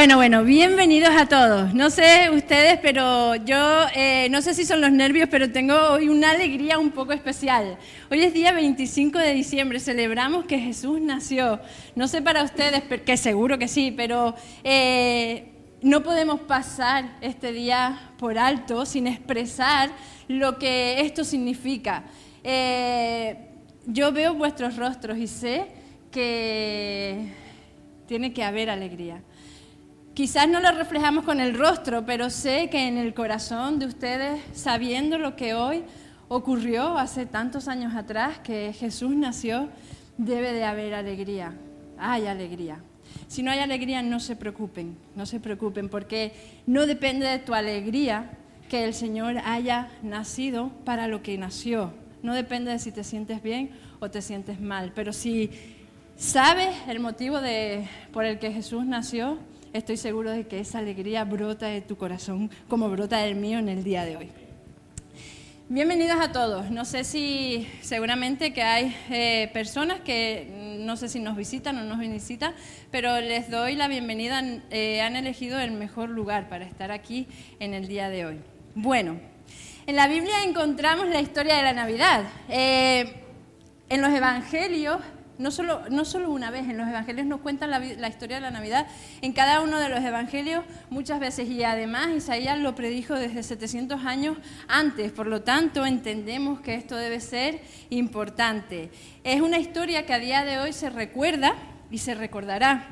Bueno, bueno, bienvenidos a todos. No sé ustedes, pero yo eh, no sé si son los nervios, pero tengo hoy una alegría un poco especial. Hoy es día 25 de diciembre, celebramos que Jesús nació. No sé para ustedes, que seguro que sí, pero eh, no podemos pasar este día por alto sin expresar lo que esto significa. Eh, yo veo vuestros rostros y sé que tiene que haber alegría. Quizás no lo reflejamos con el rostro, pero sé que en el corazón de ustedes, sabiendo lo que hoy ocurrió hace tantos años atrás, que Jesús nació, debe de haber alegría. Hay alegría. Si no hay alegría, no se preocupen, no se preocupen, porque no depende de tu alegría que el Señor haya nacido para lo que nació. No depende de si te sientes bien o te sientes mal, pero si sabes el motivo de, por el que Jesús nació, estoy seguro de que esa alegría brota de tu corazón como brota del mío en el día de hoy. Bienvenidos a todos. No sé si seguramente que hay eh, personas que no sé si nos visitan o nos visitan, pero les doy la bienvenida. Eh, han elegido el mejor lugar para estar aquí en el día de hoy. Bueno, en la Biblia encontramos la historia de la Navidad. Eh, en los Evangelios no solo, no solo una vez, en los evangelios nos cuentan la, historia de la Navidad, en cada uno de los evangelios muchas veces, y además Isaías lo predijo desde 700 años antes, por lo tanto entendemos que esto debe ser importante. Es una historia que a día de hoy se recuerda y se recordará.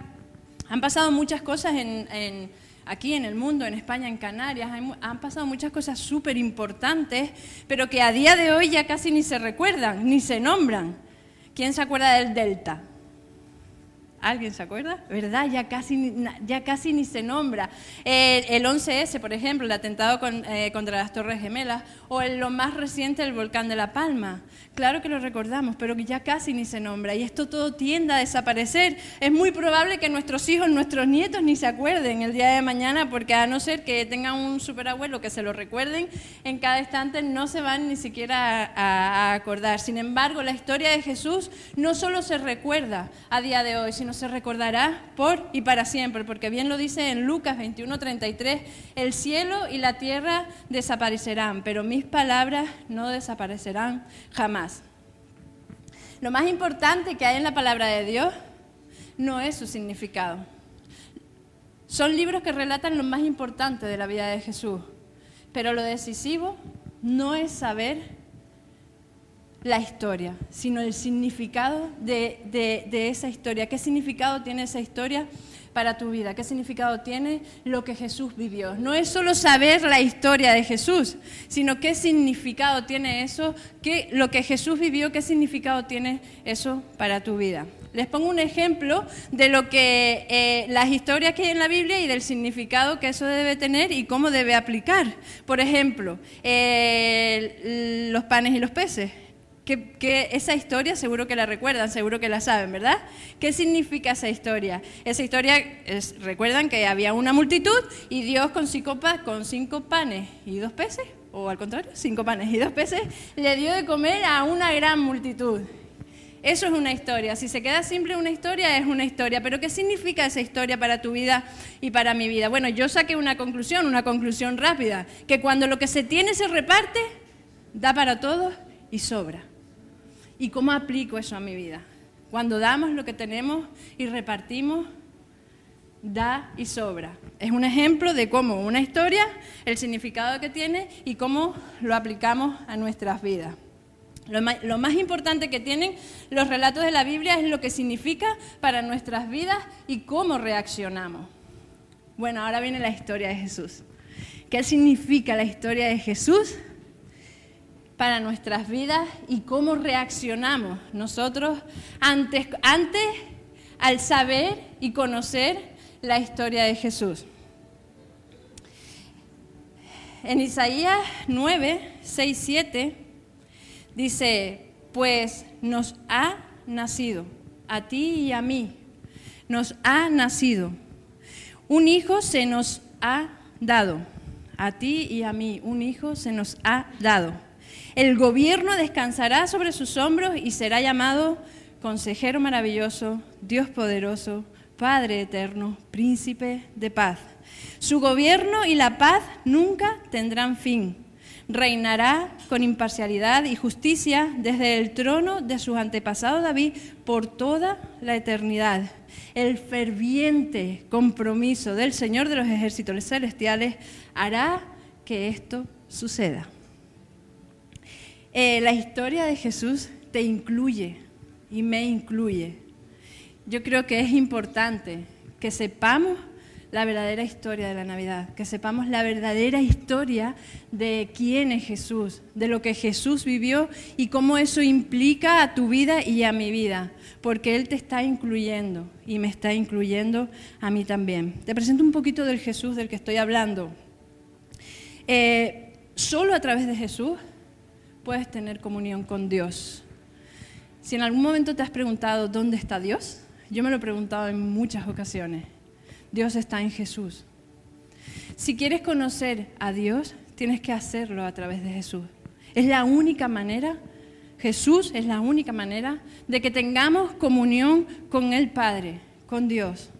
Han pasado muchas cosas aquí en el mundo, en España, en Canarias, han pasado muchas cosas súper importantes, pero que a día de hoy ya casi ni se recuerdan, ni se nombran. ¿Quién se acuerda del Delta? ¿Alguien se acuerda? ¿Verdad? Ya casi, ya casi ni se nombra. el 11S, por ejemplo, el atentado eh, contra las Torres Gemelas, o el, lo más reciente, el volcán de La Palma. Claro que lo recordamos, pero que ya casi ni se nombra. Y esto todo tiende a desaparecer. Es muy probable que nuestros hijos, nuestros nietos ni se acuerden el día de mañana, porque a no ser que tengan un superabuelo que se lo recuerden en cada instante, no se van ni siquiera a, a acordar. Sin embargo, la historia de Jesús no solo se recuerda a día de hoy, sino no se recordará por y para siempre, porque bien lo dice en Lucas 21:33, el cielo y la tierra desaparecerán, pero mis palabras no desaparecerán jamás. Lo más importante que hay en la palabra de Dios no es su significado. Son libros que relatan lo más importante de la vida de Jesús, pero lo decisivo no es saber la historia, sino el significado de, de, esa historia. ¿Qué significado tiene esa historia para tu vida? ¿Qué significado tiene lo que Jesús vivió? No es solo saber la historia de Jesús, sino qué significado tiene eso, qué, lo que Jesús vivió, qué significado tiene eso para tu vida. Les pongo un ejemplo de lo que eh, las historias que hay en la Biblia y del significado que eso debe tener y cómo debe aplicar. Por ejemplo, eh, los panes y los peces que, esa historia seguro que la recuerdan, seguro que la saben, ¿verdad? ¿Qué significa esa historia? Esa historia, es, recuerdan que había una multitud y Dios cinco, con cinco panes y dos peces, o al contrario, cinco panes y dos peces, le dio de comer a una gran multitud. Eso es una historia. Si se queda simple una historia, es una historia. Pero ¿qué significa esa historia para tu vida y para mi vida? Bueno, yo saqué una conclusión, una conclusión rápida, que cuando lo que se tiene se reparte, da para todos y sobra. ¿Y cómo aplico eso a mi vida? Cuando damos lo que tenemos y repartimos, da y sobra. Es un ejemplo de cómo una historia, el significado que tiene y cómo lo aplicamos a nuestras vidas. Lo más, importante que tienen los relatos de la Biblia es lo que significa para nuestras vidas y cómo reaccionamos. Bueno, ahora viene la historia de Jesús. ¿Qué significa la historia de Jesús? Para nuestras vidas y cómo reaccionamos nosotros antes, antes al saber y conocer la historia de Jesús. En Isaías 9, 6, 7 dice, pues nos ha nacido, a ti y a mí, nos ha nacido. Un hijo se nos ha dado, a ti y a mí, un hijo se nos ha dado el gobierno descansará sobre sus hombros y será llamado Consejero maravilloso, Dios poderoso, Padre eterno, príncipe de paz. Su gobierno y la paz nunca tendrán fin. Reinará con imparcialidad y justicia desde el trono de sus antepasados David por toda la eternidad. El ferviente compromiso del Señor de los ejércitos celestiales hará que esto suceda. Eh, la historia de Jesús te incluye y me incluye yo creo que es importante que sepamos la verdadera historia de la Navidad, que sepamos la verdadera historia de quién es Jesús, de lo que Jesús vivió y cómo eso implica a tu vida y a mi vida, porque Él te está incluyendo y me está incluyendo a mí también. Te presento un poquito del Jesús del que estoy hablando. Eh, solo a través de Jesús puedes tener comunión con Dios. Si en algún momento te has preguntado dónde está Dios, yo me lo he preguntado en muchas ocasiones. Dios está en Jesús. Si quieres conocer a Dios, tienes que hacerlo a través de Jesús. Es la única manera, Jesús es la única manera de que tengamos comunión con el Padre, con Dios.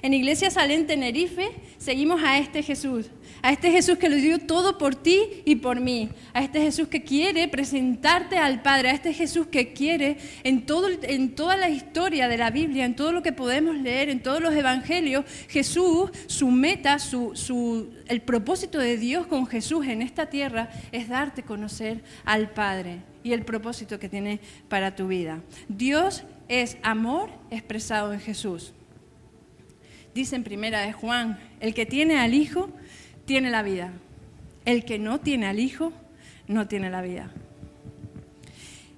En Iglesia Salén Tenerife seguimos a este Jesús, a este Jesús que lo dio todo por ti y por mí, a este Jesús que quiere presentarte al Padre, a este Jesús que quiere en, todo, en toda la historia de la Biblia, en todo lo que podemos leer, en todos los evangelios, Jesús, su meta, su, el propósito de Dios con Jesús en esta tierra es darte conocer al Padre y el propósito que tiene para tu vida. Dios es amor expresado en Jesús. Dice en primera de Juan, el que tiene al Hijo tiene la vida. El que no tiene al Hijo no tiene la vida.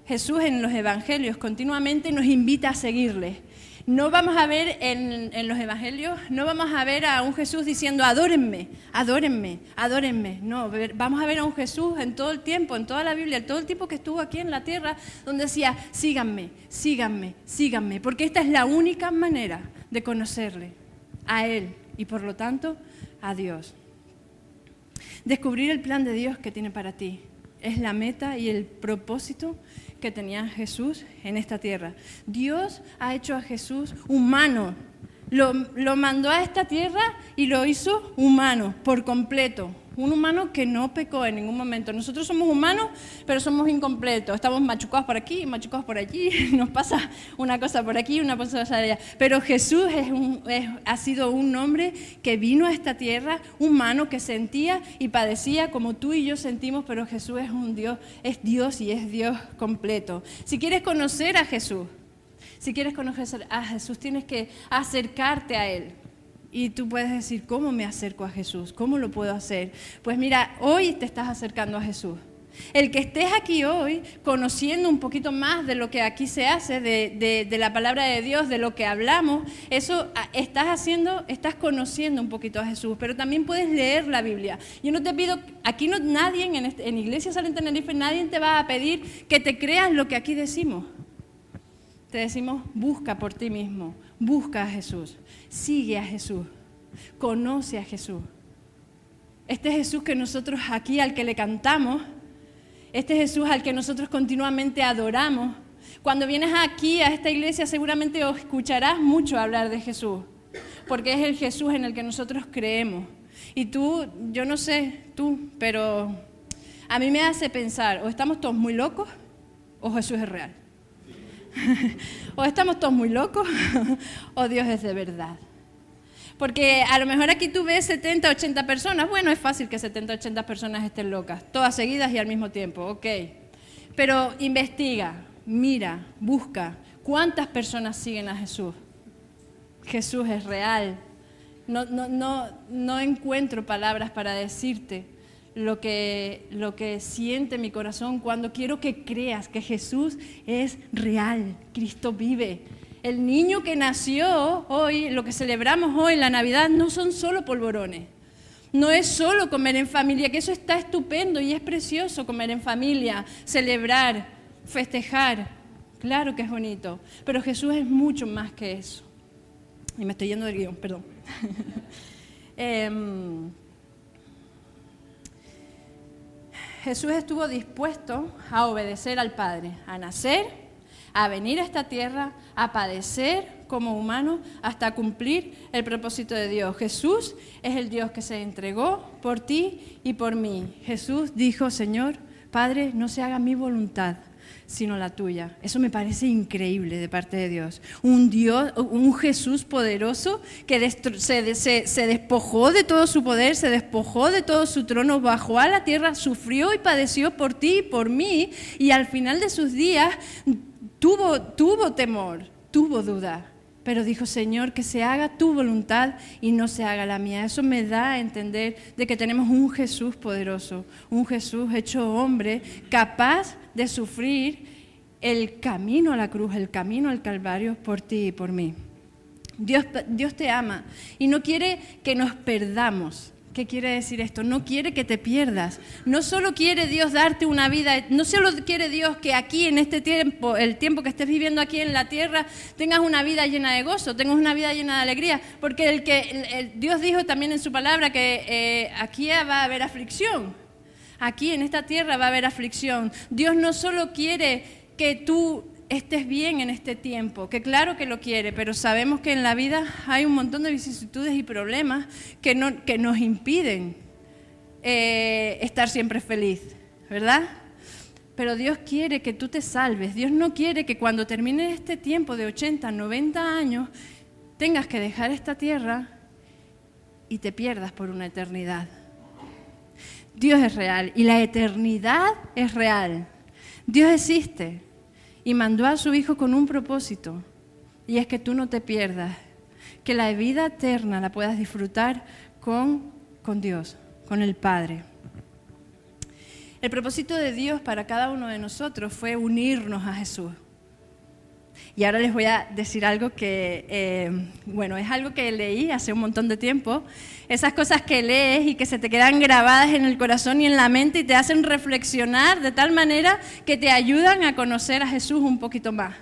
Jesús en los Evangelios continuamente nos invita a seguirle. No vamos a ver en, los Evangelios, no vamos a ver a un Jesús diciendo, adórenme, adórenme, adórenme. No, vamos a ver a un Jesús en todo el tiempo, en toda la Biblia, en todo el tiempo que estuvo aquí en la tierra, donde decía, síganme, síganme, síganme, porque esta es la única manera de conocerle a Él y por lo tanto a Dios. Descubrir el plan de Dios que tiene para ti es la meta y el propósito que tenía Jesús en esta tierra. Dios ha hecho a Jesús humano. Lo, lo mandó a esta tierra y lo hizo humano por completo un humano que no pecó en ningún momento. Nosotros somos humanos, pero somos incompletos. Estamos machucados por aquí, machucados por allí, nos pasa una cosa por aquí, una cosa por allá. Pero Jesús ha sido un hombre que vino a esta tierra, humano, que sentía y padecía como tú y yo sentimos, pero Jesús es un Dios, es Dios y es Dios completo. Si quieres conocer a Jesús, si quieres conocer a Jesús, tienes que acercarte a Él. Y tú puedes decir, ¿cómo me acerco a Jesús? ¿Cómo lo puedo hacer? Pues mira, hoy te estás acercando a Jesús. El que estés aquí hoy conociendo un poquito más de lo que aquí se hace, de, la palabra de Dios, de lo que hablamos, eso ah, estás haciendo, estás conociendo un poquito a Jesús, pero también puedes leer la Biblia. Yo no te pido, aquí no, nadie en, este, en Iglesia Salen Tenerife, nadie te va a pedir que te creas lo que aquí decimos. Te decimos, busca por ti mismo, busca a Jesús, sigue a Jesús, conoce a Jesús. Este Jesús que nosotros aquí al que le cantamos, este Jesús al que nosotros continuamente adoramos. Cuando vienes aquí a esta iglesia seguramente escucharás mucho hablar de Jesús, porque es el Jesús en el que nosotros creemos. Y tú, yo no sé tú, pero a mí me hace pensar, o estamos todos muy locos o Jesús es real. o estamos todos muy locos o Dios es de verdad. Porque a lo mejor aquí tú ves 70, 80 personas. Bueno, es fácil que 70, 80 personas estén locas, todas seguidas y al mismo tiempo, ok. Pero investiga, mira, busca cuántas personas siguen a Jesús. Jesús es real. No, no, no, no encuentro palabras para decirte lo que, lo que siente mi corazón cuando quiero que creas que Jesús es real, Cristo vive. El niño que nació hoy, lo que celebramos hoy, la Navidad, no son solo polvorones. No es solo comer en familia, que eso está estupendo y es precioso comer en familia, celebrar, festejar. Claro que es bonito, pero Jesús es mucho más que eso. Y me estoy yendo del guion, perdón. Em, Jesús estuvo dispuesto a obedecer al Padre, a nacer, a venir a esta tierra, a padecer como humanos hasta cumplir el propósito de Dios. Jesús es el Dios que se entregó por ti y por mí. Jesús dijo, Señor, Padre, no se haga mi voluntad, sino la tuya. Eso me parece increíble de parte de Dios. Un Dios, un Jesús poderoso que se, despojó de todo su poder, se despojó de todo su trono, bajó a la tierra, sufrió y padeció por ti y por mí, y al final de sus días tuvo temor, tuvo duda. Pero dijo, Señor, que se haga tu voluntad y no se haga la mía. Eso me da a entender de que tenemos un Jesús poderoso, un Jesús hecho hombre, capaz de sufrir el camino a la cruz, el camino al Calvario por ti y por mí. Dios, Dios te ama y no quiere que nos perdamos. ¿Qué quiere decir esto? No quiere que te pierdas. No solo quiere Dios darte una vida, no solo quiere Dios que aquí en este tiempo, el tiempo que estés viviendo aquí en la tierra, tengas una vida llena de gozo, tengas una vida llena de alegría, porque el que Dios dijo también en su palabra que eh, aquí va a haber aflicción. Aquí en esta tierra va a haber aflicción. Dios no solo quiere que tú estés bien en este tiempo, que claro que lo quiere, pero sabemos que en la vida hay un montón de vicisitudes y problemas que, no, que nos impiden eh, estar siempre feliz, ¿verdad? Pero Dios quiere que tú te salves. Dios no quiere que cuando termine este tiempo de 80, 90 años, tengas que dejar esta tierra y te pierdas por una eternidad. Dios es real y la eternidad es real. Dios existe y mandó a su Hijo con un propósito, y es que tú no te pierdas, que la vida eterna la puedas disfrutar con, con Dios, con el Padre. El propósito de Dios para cada uno de nosotros fue unirnos a Jesús. Y ahora les voy a decir algo que, eh, bueno, es algo que leí hace un montón de tiempo. Esas cosas que lees y que se te quedan grabadas en el corazón y en la mente y te hacen reflexionar de tal manera que te ayudan a conocer a Jesús un poquito más.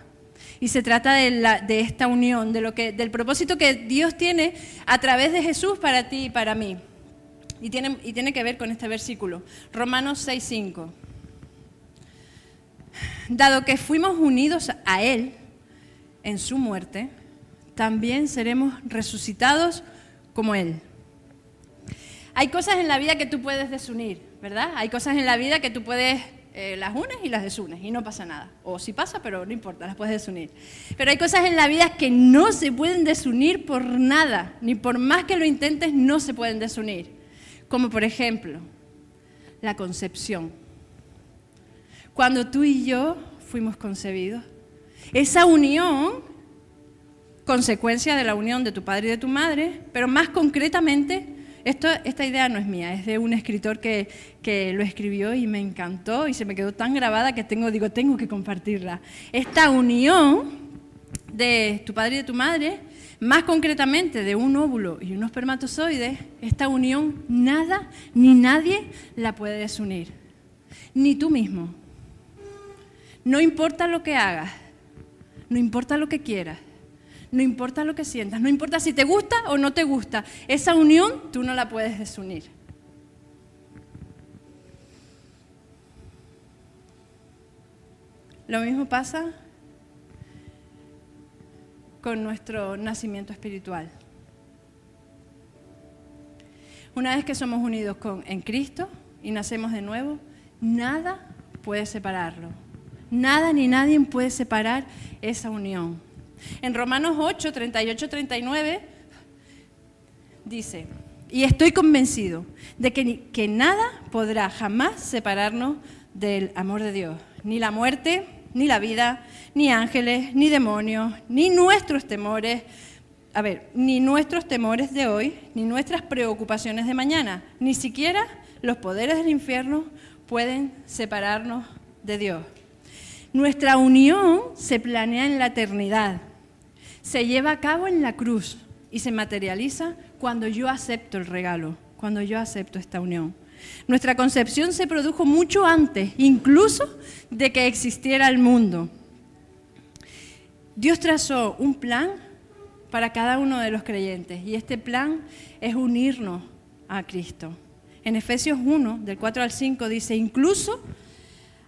Y se trata de, esta unión, de lo que, del propósito que Dios tiene a través de Jesús para ti y para mí. Y tiene, y tiene que ver con este versículo, Romanos 6:5. Dado que fuimos unidos a Él, en su muerte, también seremos resucitados como Él. Hay cosas en la vida que tú puedes desunir, ¿verdad? Hay cosas en la vida que tú puedes, eh, las unes y las desunes y no pasa nada. O sí pasa, pero no importa, las puedes desunir. Pero hay cosas en la vida que no se pueden desunir por nada, ni por más que lo intentes, no se pueden desunir. Como por ejemplo, la concepción. Cuando tú y yo fuimos concebidos, esa unión, consecuencia de la unión de tu padre y de tu madre, pero más concretamente, esta idea no es mía, es de un escritor que, que, lo escribió y me encantó y se me quedó tan grabada que tengo, digo, tengo que compartirla. Esta unión de tu padre y de tu madre, más concretamente de un óvulo y unos espermatozoides, esta unión nada ni nadie la puede desunir, ni tú mismo. No importa lo que hagas, no importa lo que quieras, no importa lo que sientas, no importa si te gusta o no te gusta, esa unión tú no la puedes desunir. Lo mismo pasa con nuestro nacimiento espiritual. Una vez que somos unidos con, en Cristo y nacemos de nuevo, nada puede separarlo. Nada ni nadie puede separar esa unión. En Romanos 8, 38, 39 dice, y estoy convencido de que, que nada podrá jamás separarnos del amor de Dios, ni la muerte, ni la vida, ni ángeles, ni demonios, ni nuestros temores, a ver, ni nuestros temores de hoy, ni nuestras preocupaciones de mañana, ni siquiera los poderes del infierno pueden separarnos de Dios. Nuestra unión se planea en la eternidad, se lleva a cabo en la cruz y se materializa cuando yo acepto el regalo, cuando yo acepto esta unión. Nuestra concepción se produjo mucho antes, incluso de que existiera el mundo. Dios trazó un plan para cada uno de los creyentes y este plan es unirnos a Cristo. En Efesios 1, del 4 al 5, dice, incluso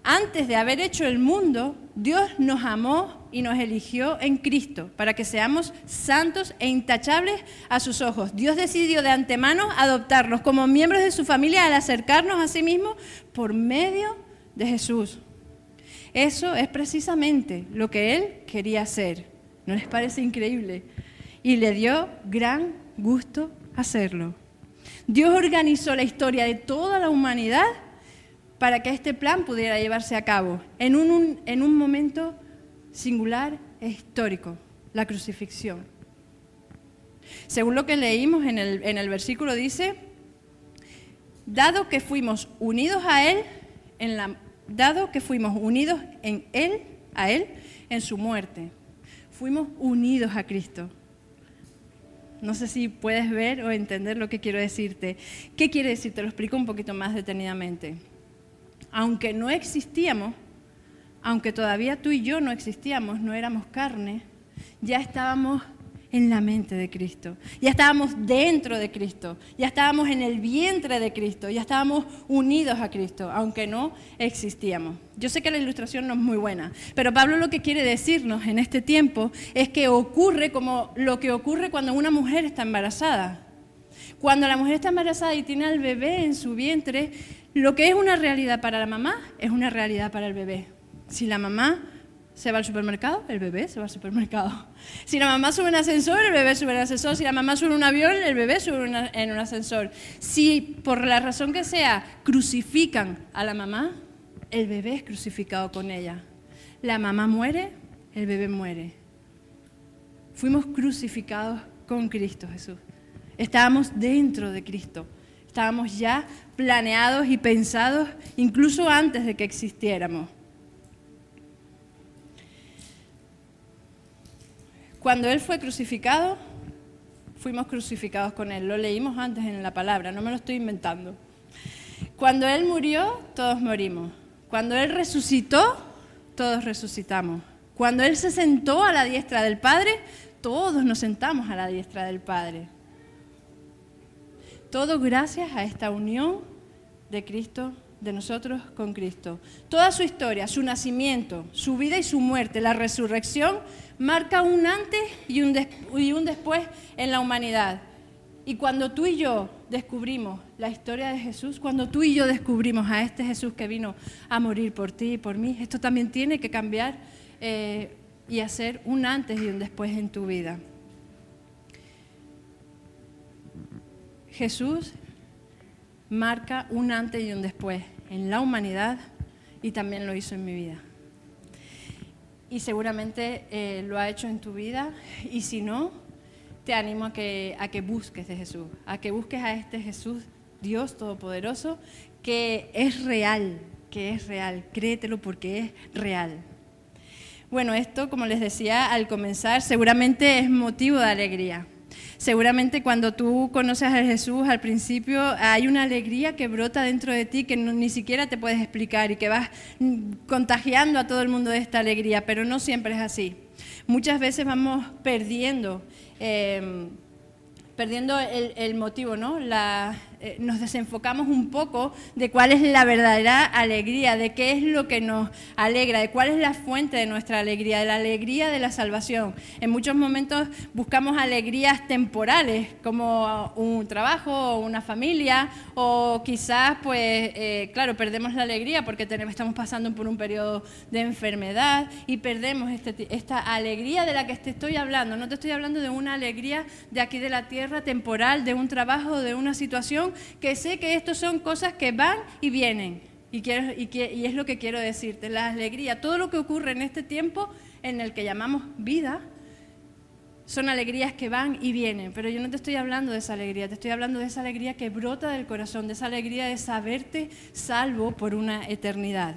antes de haber hecho el mundo, Dios nos amó y nos eligió en Cristo para que seamos santos e intachables a sus ojos. Dios decidió de antemano adoptarnos como miembros de su familia al acercarnos a sí mismo por medio de Jesús. Eso es precisamente lo que Él quería hacer. ¿No les parece increíble? Y le dio gran gusto hacerlo. Dios organizó la historia de toda la humanidad para que este plan pudiera llevarse a cabo en un, en un momento singular e histórico, la crucifixión. Según lo que leímos en el, en el versículo dice, dado que fuimos unidos a Él, en la, dado que fuimos unidos en Él, a Él, en su muerte, fuimos unidos a Cristo. No sé si puedes ver o entender lo que quiero decirte. ¿Qué quiere decir? Te lo explico un poquito más detenidamente. Aunque no existíamos, aunque todavía tú y yo no existíamos, no éramos carne, ya estábamos en la mente de Cristo, ya estábamos dentro de Cristo, ya estábamos en el vientre de Cristo, ya estábamos unidos a Cristo, aunque no existíamos. Yo sé que la ilustración no es muy buena, pero Pablo lo que quiere decirnos en este tiempo es que ocurre como lo que ocurre cuando una mujer está embarazada. Cuando la mujer está embarazada y tiene al bebé en su vientre, lo que es una realidad para la mamá es una realidad para el bebé. Si la mamá se va al supermercado, el bebé se va al supermercado. Si la mamá sube en ascensor, el bebé sube en ascensor. Si la mamá sube un avión, el bebé sube en un ascensor. Si por la razón que sea crucifican a la mamá, el bebé es crucificado con ella. La mamá muere, el bebé muere. Fuimos crucificados con Cristo Jesús. Estábamos dentro de Cristo. Estábamos ya planeados y pensados incluso antes de que existiéramos. Cuando Él fue crucificado, fuimos crucificados con Él. Lo leímos antes en la palabra, no me lo estoy inventando. Cuando Él murió, todos morimos. Cuando Él resucitó, todos resucitamos. Cuando Él se sentó a la diestra del Padre, todos nos sentamos a la diestra del Padre. Todo gracias a esta unión de Cristo, de nosotros con Cristo. Toda su historia, su nacimiento, su vida y su muerte, la resurrección, marca un antes y un, después en la humanidad. Y cuando tú y yo descubrimos la historia de Jesús, cuando tú y yo descubrimos a este Jesús que vino a morir por ti y por mí, esto también tiene que cambiar eh, y hacer un antes y un después en tu vida. Jesús marca un antes y un después en la humanidad y también lo hizo en mi vida. Y seguramente eh, lo ha hecho en tu vida y si no, te animo a que, a que busques de Jesús, a que busques a este Jesús, Dios Todopoderoso, que es real, que es real, créetelo porque es real. Bueno, esto, como les decía al comenzar, seguramente es motivo de alegría. Seguramente cuando tú conoces a Jesús al principio hay una alegría que brota dentro de ti que ni siquiera te puedes explicar y que vas contagiando a todo el mundo de esta alegría, pero no siempre es así. Muchas veces vamos perdiendo. Eh, perdiendo el, motivo, ¿no? Eh, nos desenfocamos un poco de cuál es la verdadera alegría, de qué es lo que nos alegra, de cuál es la fuente de nuestra alegría, de la alegría de la salvación. En muchos momentos buscamos alegrías temporales, como un trabajo o una familia, o quizás, pues, eh, claro, perdemos la alegría porque tenemos, estamos pasando por un periodo de enfermedad y perdemos este, esta alegría de la que te estoy hablando. No te estoy hablando de una alegría de aquí de la tierra temporal, de un trabajo, de una situación, que sé que estos son cosas que van y vienen. Y, quiero, y, y es lo que quiero decirte, la alegría, todo lo que ocurre en este tiempo en el que llamamos vida, son alegrías que van y vienen, pero yo no te estoy hablando de esa alegría, te estoy hablando de esa alegría que brota del corazón, de esa alegría de saberte salvo por una eternidad.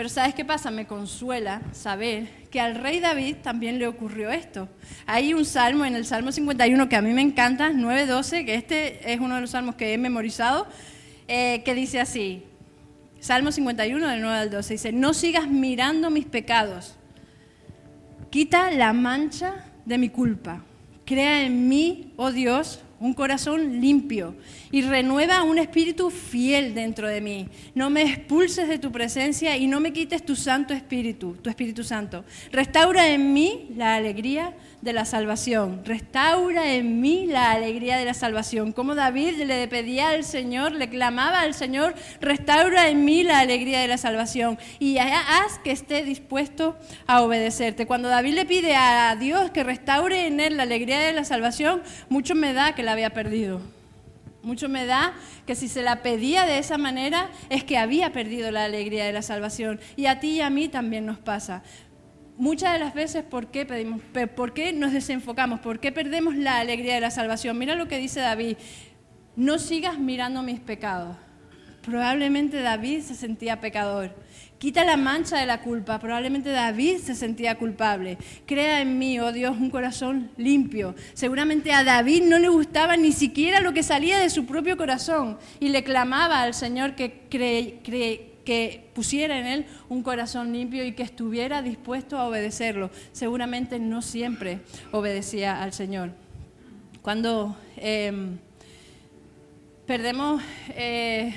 Pero ¿sabes qué pasa? Me consuela saber que al rey David también le ocurrió esto. Hay un salmo en el Salmo 51 que a mí me encanta, 9.12, que este es uno de los salmos que he memorizado, eh, que dice así, Salmo 51 del 9 al 12, dice, no sigas mirando mis pecados, quita la mancha de mi culpa, crea en mí, oh Dios, un corazón limpio, y renueva un espíritu fiel dentro de mí. No me expulses de tu presencia y no me quites tu Santo Espíritu, tu Espíritu Santo. Restaura en mí la alegría de la salvación. Restaura en mí la alegría de la salvación. Como David le pedía al Señor, le clamaba al Señor, restaura en mí la alegría de la salvación. Y haz que esté dispuesto a obedecerte. Cuando David le pide a Dios que restaure en él la alegría de la salvación, mucho me da que la había perdido. Mucho me da que si se la pedía de esa manera es que había perdido la alegría de la salvación. Y a ti y a mí también nos pasa. Muchas de las veces, ¿por qué, pedimos, ¿por qué nos desenfocamos? ¿Por qué perdemos la alegría de la salvación? Mira lo que dice David. No sigas mirando mis pecados. Probablemente David se sentía pecador. Quita la mancha de la culpa. Probablemente David se sentía culpable. Crea en mí, oh Dios, un corazón limpio. Seguramente a David no le gustaba ni siquiera lo que salía de su propio corazón y le clamaba al Señor que, que pusiera en él un corazón limpio y que estuviera dispuesto a obedecerlo. Seguramente no siempre obedecía al Señor. Cuando em, perdemos... Eh,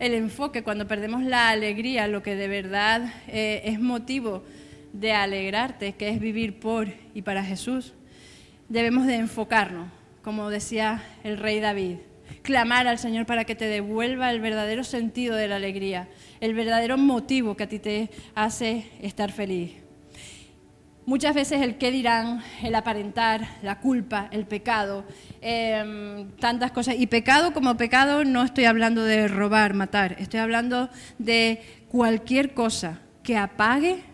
el enfoque, cuando perdemos la alegría, lo que de verdad eh, es motivo de alegrarte, que es vivir por y para Jesús, debemos de enfocarnos, como decía el rey David, clamar al Señor para que te devuelva el verdadero sentido de la alegría, el verdadero motivo que a ti te hace estar feliz. Muchas veces el qué dirán, el aparentar, la culpa, el pecado, em, tantas cosas. Y pecado como pecado no estoy hablando de robar, matar, estoy hablando de cualquier cosa que apague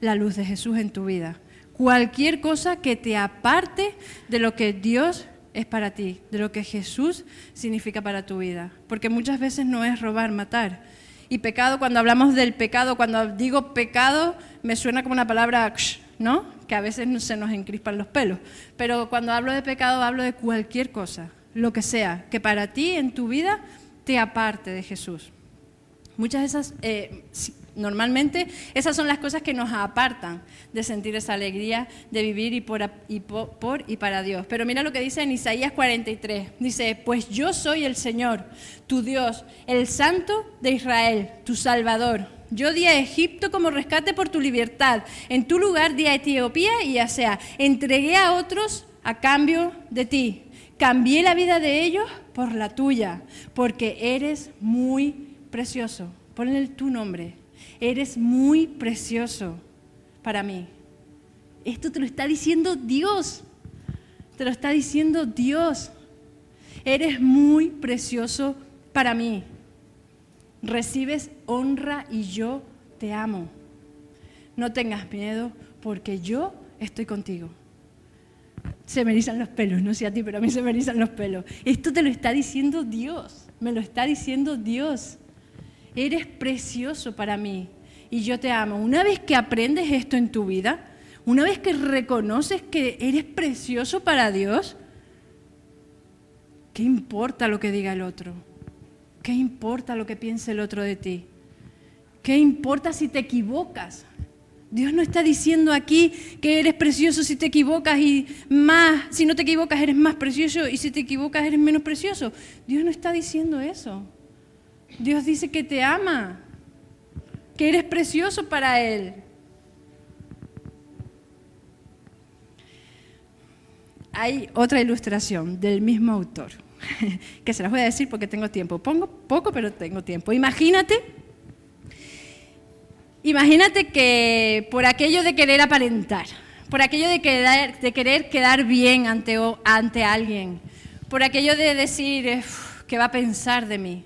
la luz de Jesús en tu vida. Cualquier cosa que te aparte de lo que Dios es para ti, de lo que Jesús significa para tu vida. Porque muchas veces no es robar, matar. Y pecado, cuando hablamos del pecado, cuando digo pecado, me suena como una palabra ¿no? Que a veces se nos encrispan los pelos. Pero cuando hablo de pecado hablo de cualquier cosa, lo que sea, que para ti en tu vida te aparte de Jesús. Muchas de esas, eh, normalmente, esas son las cosas que nos apartan de sentir esa alegría de vivir y por, y por y para Dios. Pero mira lo que dice en Isaías 43. Dice, pues yo soy el Señor, tu Dios, el Santo de Israel, tu Salvador yo di a Egipto como rescate por tu libertad. En tu lugar di a Etiopía y ya sea, entregué a otros a cambio de ti. Cambié la vida de ellos por la tuya, porque eres muy precioso. Ponle tu nombre. Eres muy precioso para mí. Esto te lo está diciendo Dios. Te lo está diciendo Dios. Eres muy precioso para mí recibes honra y yo te amo. No tengas miedo porque yo estoy contigo. Se me erizan los pelos, no sé a ti, pero a mí se me erizan los pelos. Esto te lo está diciendo Dios, me lo está diciendo Dios. Eres precioso para mí y yo te amo. Una vez que aprendes esto en tu vida, una vez que reconoces que eres precioso para Dios, ¿qué importa lo que diga el otro? ¿Qué importa lo que piense el otro de ti? ¿Qué importa si te equivocas? Dios no está diciendo aquí que eres precioso si te equivocas y más, si no te equivocas eres más precioso y si te equivocas eres menos precioso. Dios no está diciendo eso. Dios dice que te ama, que eres precioso para Él. Hay otra ilustración del mismo autor. que se las voy a decir porque tengo tiempo. Pongo poco, pero tengo tiempo. Imagínate, imagínate que por aquello de querer aparentar, por aquello de, de querer quedar bien ante, ante alguien, por aquello de decir, ¿qué va a pensar de mí?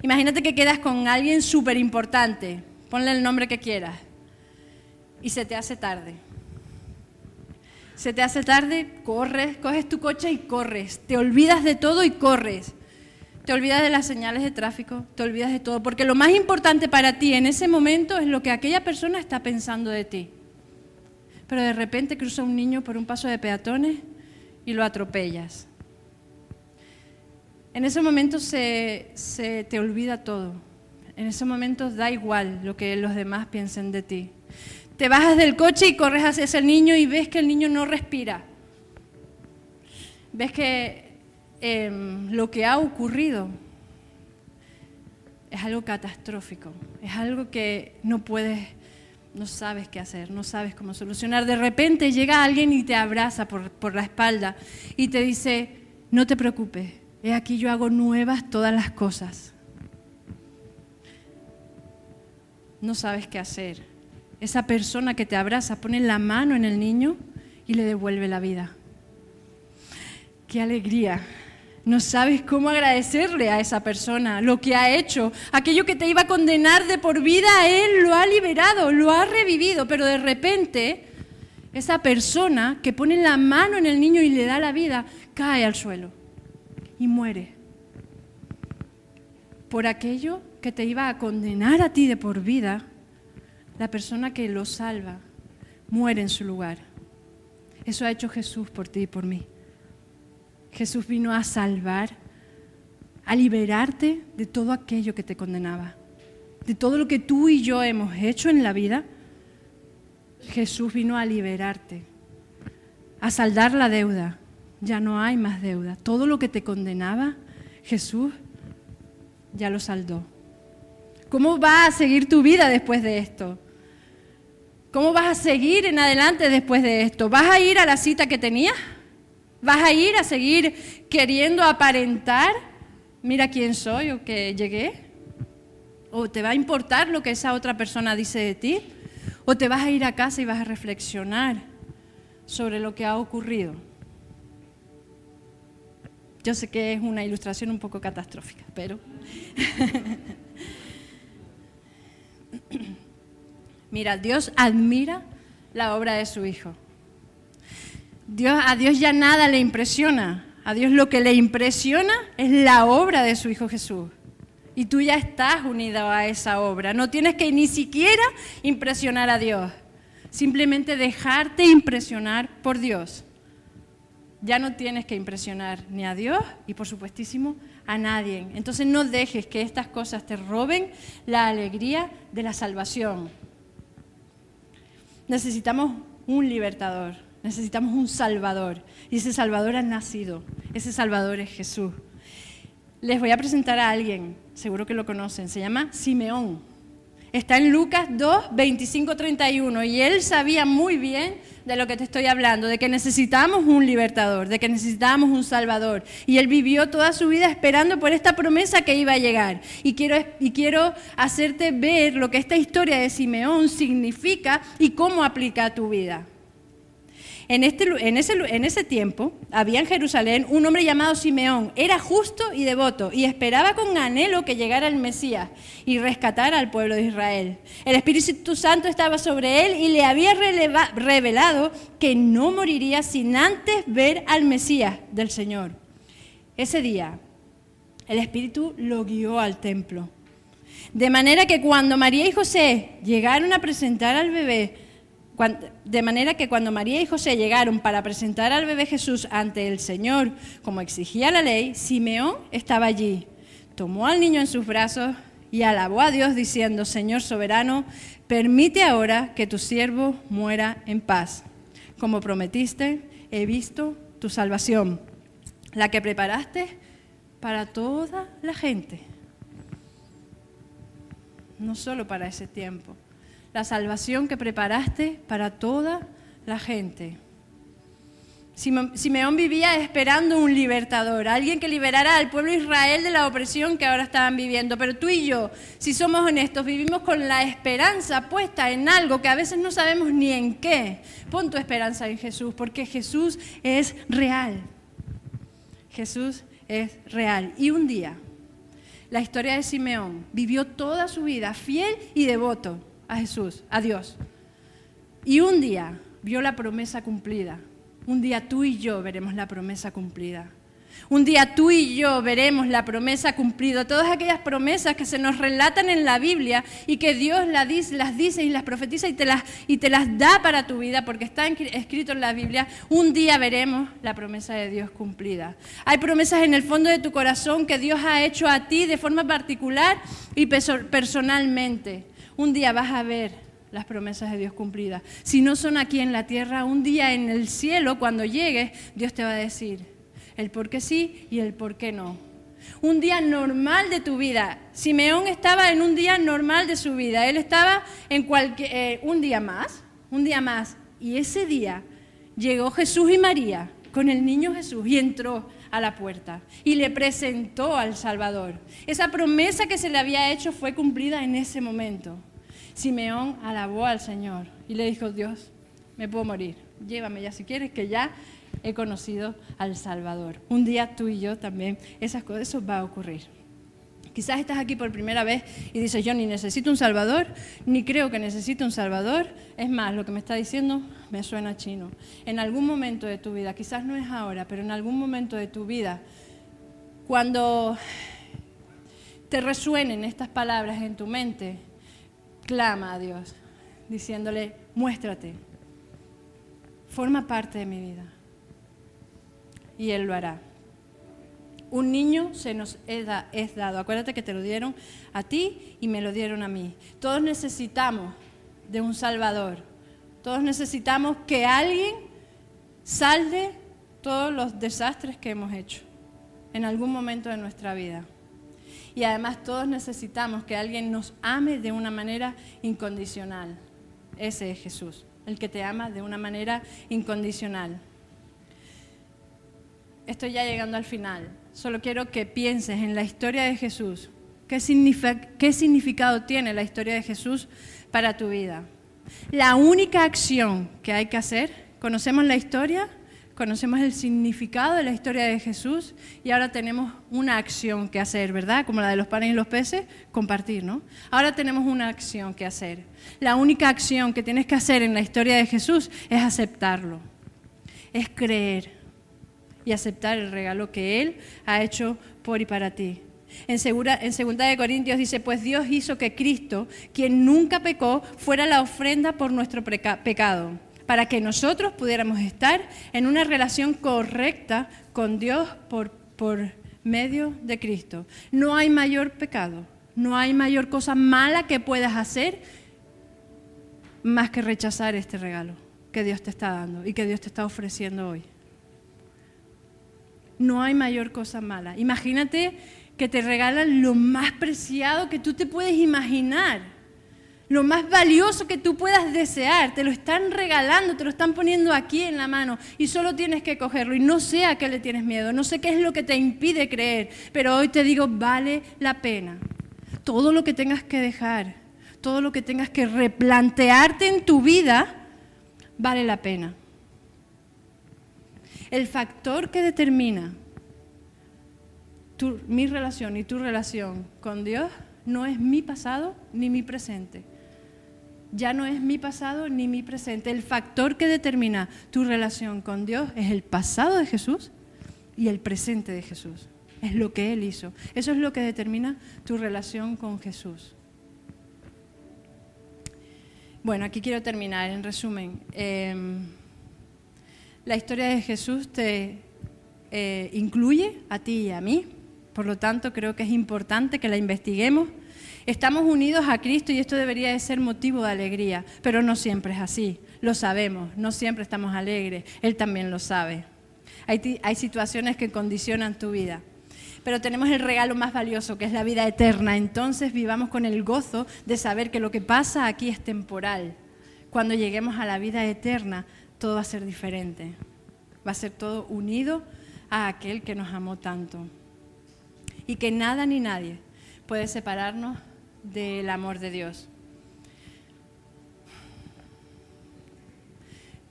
Imagínate que quedas con alguien súper importante, ponle el nombre que quieras, y se te hace tarde se te hace tarde, corres, coges tu coche y corres. Te olvidas de todo y corres. Te olvidas de las señales de tráfico, te olvidas de todo. Porque lo más importante para ti en ese momento es lo que aquella persona está pensando de ti. Pero de repente cruza un niño por un paso de peatones y lo atropellas. En ese momento se, te olvida todo. En ese momento da igual lo que los demás piensen de ti. Te bajas del coche y corres hacia ese niño y ves que el niño no respira. Ves que em, lo que ha ocurrido es algo catastrófico, es algo que no puedes, no sabes qué hacer, no sabes cómo solucionar. De repente llega alguien y te abraza por, por la espalda y te dice, no te preocupes, he aquí yo hago nuevas todas las cosas. No sabes qué hacer. Esa persona que te abraza pone la mano en el niño y le devuelve la vida. Qué alegría. No sabes cómo agradecerle a esa persona lo que ha hecho. Aquello que te iba a condenar de por vida, Él lo ha liberado, lo ha revivido, pero de repente esa persona que pone la mano en el niño y le da la vida, cae al suelo y muere. Por aquello que te iba a condenar a ti de por vida, la persona que lo salva muere en su lugar. Eso ha hecho Jesús por ti y por mí. Jesús vino a salvar, a liberarte de todo aquello que te condenaba, de todo lo que tú y yo hemos hecho en la vida. Jesús vino a liberarte, a saldar la deuda. Ya no hay más deuda. Todo lo que te condenaba, Jesús ya lo saldó. ¿Cómo va a seguir tu vida después de esto? ¿Cómo vas a seguir en adelante después de esto? ¿Vas a ir a la cita que tenías? ¿Vas a ir a seguir queriendo aparentar? Mira quién soy o que llegué. ¿O te va a importar lo que esa otra persona dice de ti? ¿O te vas a ir a casa y vas a reflexionar sobre lo que ha ocurrido? Yo sé que es una ilustración un poco catastrófica, pero... Mira, Dios admira la obra de su Hijo a Dios ya nada le impresiona. A Dios lo que le impresiona es la obra de su Hijo Jesús. Y tú ya estás unido a esa obra. No tienes que ni siquiera impresionar a Dios. Simplemente dejarte impresionar por Dios. Ya no tienes que impresionar ni a Dios y por supuestísimo a nadie. Entonces no dejes que estas cosas te roben la alegría de la salvación. Necesitamos un libertador. Necesitamos un Salvador. Y ese Salvador ha nacido. Ese Salvador es Jesús. Les voy a presentar a alguien, seguro que lo conocen. Se llama Simeón. Está en Lucas 2, 25, 31. Y él sabía muy bien de lo que te estoy hablando, de que necesitamos un libertador, de que necesitamos un salvador. Y él vivió toda su vida esperando por esta promesa que iba a llegar. Y quiero, y quiero hacerte ver lo que esta historia de Simeón significa y cómo aplica a tu vida. En, este, en ese tiempo había en Jerusalén un hombre llamado Simeón. Era justo y devoto y esperaba con anhelo que llegara el Mesías y rescatara al pueblo de Israel. El Espíritu Santo estaba sobre él y le había revelado que no moriría sin antes ver al Mesías del Señor. Ese día el Espíritu lo guió al templo. De manera que cuando María y José llegaron a presentar al bebé, de manera que cuando María y José llegaron para presentar al bebé Jesús ante el Señor, como exigía la ley, Simeón estaba allí. Tomó al niño en sus brazos y alabó a Dios diciendo, Señor soberano, permite ahora que tu siervo muera en paz. Como prometiste, he visto tu salvación, la que preparaste para toda la gente, no solo para ese tiempo la salvación que preparaste para toda la gente. Simeón vivía esperando un libertador, alguien que liberara al pueblo de Israel de la opresión que ahora estaban viviendo. Pero tú y yo, si somos honestos, vivimos con la esperanza puesta en algo que a veces no sabemos ni en qué. Pon tu esperanza en Jesús, porque Jesús es real. Jesús es real. Y un día, la historia de Simeón vivió toda su vida fiel y devoto a Jesús, a Dios. Y un día vio la promesa cumplida. Un día tú y yo veremos la promesa cumplida. Un día tú y yo veremos la promesa cumplida. Todas aquellas promesas que se nos relatan en la Biblia y que Dios las dice, y las profetiza y te las, y te las da para tu vida porque está escrito en la Biblia. Un día veremos la promesa de Dios cumplida. Hay promesas en el fondo de tu corazón que Dios ha hecho a ti de forma particular y personalmente. Un día vas a ver las promesas de Dios cumplidas. Si no son aquí en la tierra, un día en el cielo, cuando llegues, Dios te va a decir, el por qué sí y el por qué no. Un día normal de tu vida. Simeón estaba en un día normal de su vida. Él estaba en cualquier, eh, un día más, un día más. Y ese día llegó Jesús y María con el niño Jesús y entró a la puerta y le presentó al Salvador. Esa promesa que se le había hecho fue cumplida en ese momento. Simeón alabó al Señor y le dijo, Dios, me puedo morir, llévame ya si quieres, que ya he conocido al Salvador. Un día tú y yo también, esas cosas, eso va a ocurrir. Quizás estás aquí por primera vez y dices, yo ni necesito un Salvador, ni creo que necesite un Salvador. Es más, lo que me está diciendo me suena chino. En algún momento de tu vida, quizás no es ahora, pero en algún momento de tu vida, cuando te resuenen estas palabras en tu mente, clama a Dios, diciéndole, muéstrate, forma parte de mi vida. Y Él lo hará. Un niño se nos es dado. Acuérdate que te lo dieron a ti y me lo dieron a mí. Todos necesitamos de un Salvador. Todos necesitamos que alguien salde todos los desastres que hemos hecho en algún momento de nuestra vida. Y además todos necesitamos que alguien nos ame de una manera incondicional. Ese es Jesús, el que te ama de una manera incondicional. Estoy ya llegando al final solo quiero que pienses en la historia de Jesús. ¿Qué, significado tiene la historia de Jesús para tu vida? La única acción que hay que hacer, conocemos la historia, conocemos el significado de la historia de Jesús y ahora tenemos una acción que hacer, ¿verdad? Como la de los panes y los peces, compartir, ¿no? Ahora tenemos una acción que hacer. La única acción que tienes que hacer en la historia de Jesús es aceptarlo, es creer y aceptar el regalo que Él ha hecho por y para ti. En, segunda, en segunda de Corintios dice, pues Dios hizo que Cristo, quien nunca pecó, fuera la ofrenda por nuestro pecado, para que nosotros pudiéramos estar en una relación correcta con Dios por, por medio de Cristo. No hay mayor pecado, no hay mayor cosa mala que puedas hacer más que rechazar este regalo que Dios te está dando y que Dios te está ofreciendo hoy no hay mayor cosa mala. Imagínate que te regalan lo más preciado que tú te puedes imaginar, lo más valioso que tú puedas desear. Te lo están regalando, te lo están poniendo aquí en la mano y solo tienes que cogerlo. Y no sé a qué le tienes miedo, no sé qué es lo que te impide creer, pero hoy te digo, vale la pena. Todo lo que tengas que dejar, todo lo que tengas que replantearte en tu vida, vale la pena. El factor que determina mi relación y tu relación con Dios no es mi pasado ni mi presente. Ya no es mi pasado ni mi presente. El factor que determina tu relación con Dios es el pasado de Jesús y el presente de Jesús. Es lo que Él hizo. Eso es lo que determina tu relación con Jesús. Bueno, aquí quiero terminar. En resumen, em, la historia de Jesús te eh, incluye a ti y a mí, por lo tanto creo que es importante que la investiguemos. Estamos unidos a Cristo y esto debería de ser motivo de alegría, pero no siempre es así, lo sabemos, no siempre estamos alegres, Él también lo sabe. Hay, hay situaciones que condicionan tu vida, pero tenemos el regalo más valioso, que es la vida eterna. Entonces vivamos con el gozo de saber que lo que pasa aquí es temporal. Cuando lleguemos a la vida eterna, todo va a ser diferente. Va a ser todo unido a aquel que nos amó tanto. Y que nada ni nadie puede separarnos del amor de Dios.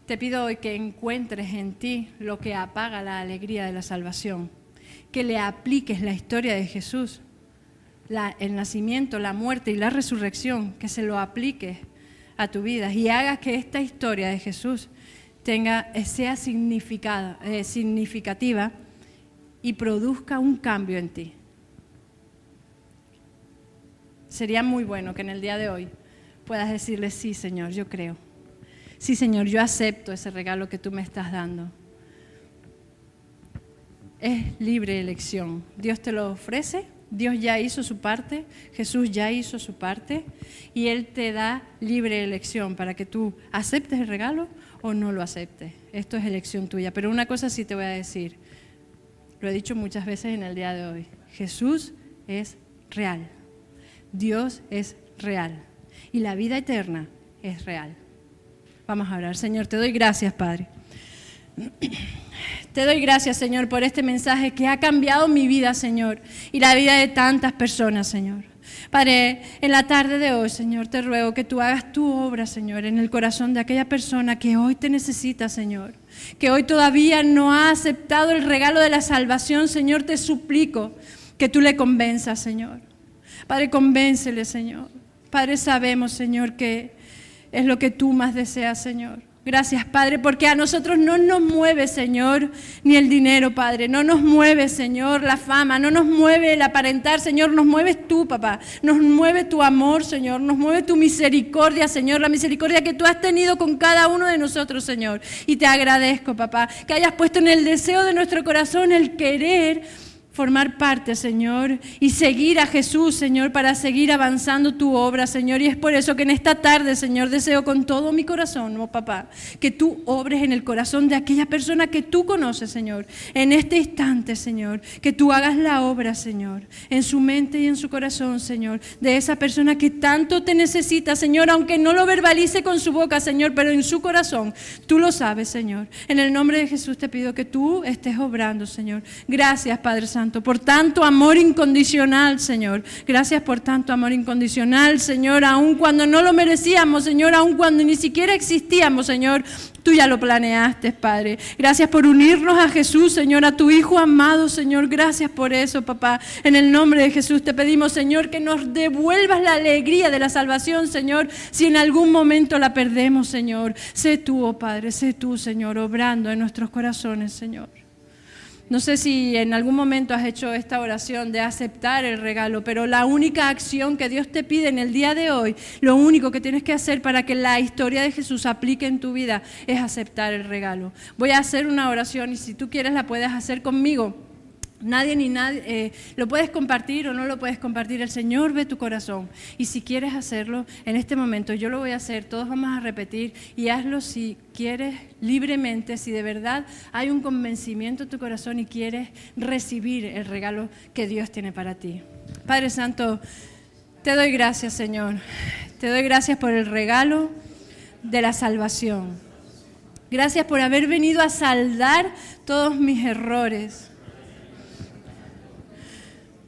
Te pido hoy que encuentres en ti lo que apaga la alegría de la salvación, que le apliques la historia de Jesús, el nacimiento, la muerte y la resurrección, que se lo apliques a tu vida y hagas que esta historia de Jesús tenga, sea eh, significativa y produzca un cambio en ti. Sería muy bueno que en el día de hoy puedas decirle, sí, Señor, yo creo. Sí, Señor, yo acepto ese regalo que tú me estás dando. Es libre elección. Dios te lo ofrece, Dios ya hizo su parte, Jesús ya hizo su parte y Él te da libre elección para que tú aceptes el regalo o no lo aceptes. Esto es elección tuya. Pero una cosa sí te voy a decir. lo he dicho muchas veces en el día de hoy, Jesús es real. Dios es real. Y la vida eterna es real. Vamos a orar. Señor, te doy gracias, Padre. Te doy gracias, Señor, por este mensaje que ha cambiado mi vida, Señor, y la vida de tantas personas, Señor. Padre, en la tarde de hoy, Señor, te ruego que tú hagas tu obra, Señor, en el corazón de aquella persona que hoy te necesita, Señor. Que hoy todavía no ha aceptado el regalo de la salvación, Señor, te suplico que tú le convenzas, Señor. Padre, convéncele, Señor. Padre, sabemos, Señor, que es lo que tú más deseas, Señor. Gracias, Padre, porque a nosotros no nos mueve, Señor, ni el dinero, Padre. No nos mueve, Señor, la fama. No nos mueve el aparentar, Señor. Nos mueves tú, papá. Nos mueve tu amor, Señor. Nos mueve tu misericordia, Señor. La misericordia que tú has tenido con cada uno de nosotros, Señor. Y te agradezco, papá, que hayas puesto en el deseo de nuestro corazón el querer formar parte, Señor, y seguir a Jesús, Señor, para seguir avanzando tu obra, Señor. Y es por eso que en esta tarde, Señor, deseo con todo mi corazón, oh papá, que tú obres en el corazón de aquella persona que tú conoces, Señor. En este instante, Señor, que tú hagas la obra, Señor, en su mente y en su corazón, Señor, de esa persona que tanto te necesita, Señor, aunque no lo verbalice con su boca, Señor, pero en su corazón, tú lo sabes, Señor. En el nombre de Jesús te pido que tú estés obrando, Señor. Gracias, Padre Santo por tanto amor incondicional, Señor. Gracias por tanto amor incondicional, Señor, aun cuando no lo merecíamos, Señor, aun cuando ni siquiera existíamos, Señor. Tú ya lo planeaste, Padre. Gracias por unirnos a Jesús, Señor, a tu Hijo amado, Señor. Gracias por eso, papá. En el nombre de Jesús te pedimos, Señor, que nos devuelvas la alegría de la salvación, Señor, si en algún momento la perdemos, Señor. Sé tú, oh Padre, sé tú, Señor, obrando en nuestros corazones, Señor. No sé si en algún momento has hecho esta oración de aceptar el regalo, pero la única acción que Dios te pide en el día de hoy, lo único que tienes que hacer para que la historia de Jesús aplique en tu vida es aceptar el regalo. Voy a hacer una oración y si tú quieres la puedes hacer conmigo. Nadie ni nadie, eh, lo puedes compartir o no lo puedes compartir. El Señor ve tu corazón. Y si quieres hacerlo en este momento, yo lo voy a hacer, todos vamos a repetir y hazlo si quieres libremente, si de verdad hay un convencimiento en tu corazón y quieres recibir el regalo que Dios tiene para ti. Padre Santo, te doy gracias, Señor. Te doy gracias por el regalo de la salvación. Gracias por haber venido a saldar todos mis errores.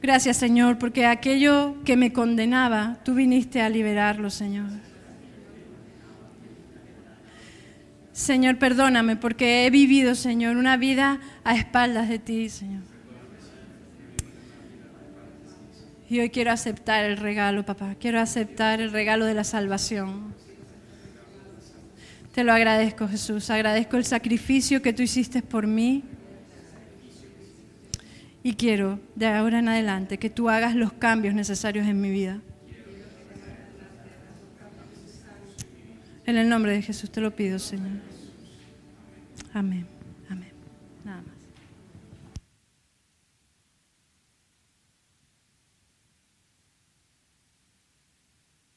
Gracias, Señor, porque aquello que me condenaba, tú viniste a liberarlo, Señor. Señor, perdóname porque he vivido, Señor, una vida a espaldas de ti, Señor. Y hoy quiero aceptar el regalo, papá. Quiero aceptar el regalo de la salvación. Te lo agradezco, Jesús. Agradezco el sacrificio que tú hiciste por mí. Y quiero de ahora en adelante que tú hagas los cambios necesarios en mi vida. En el nombre de Jesús te lo pido, Señor. Amén.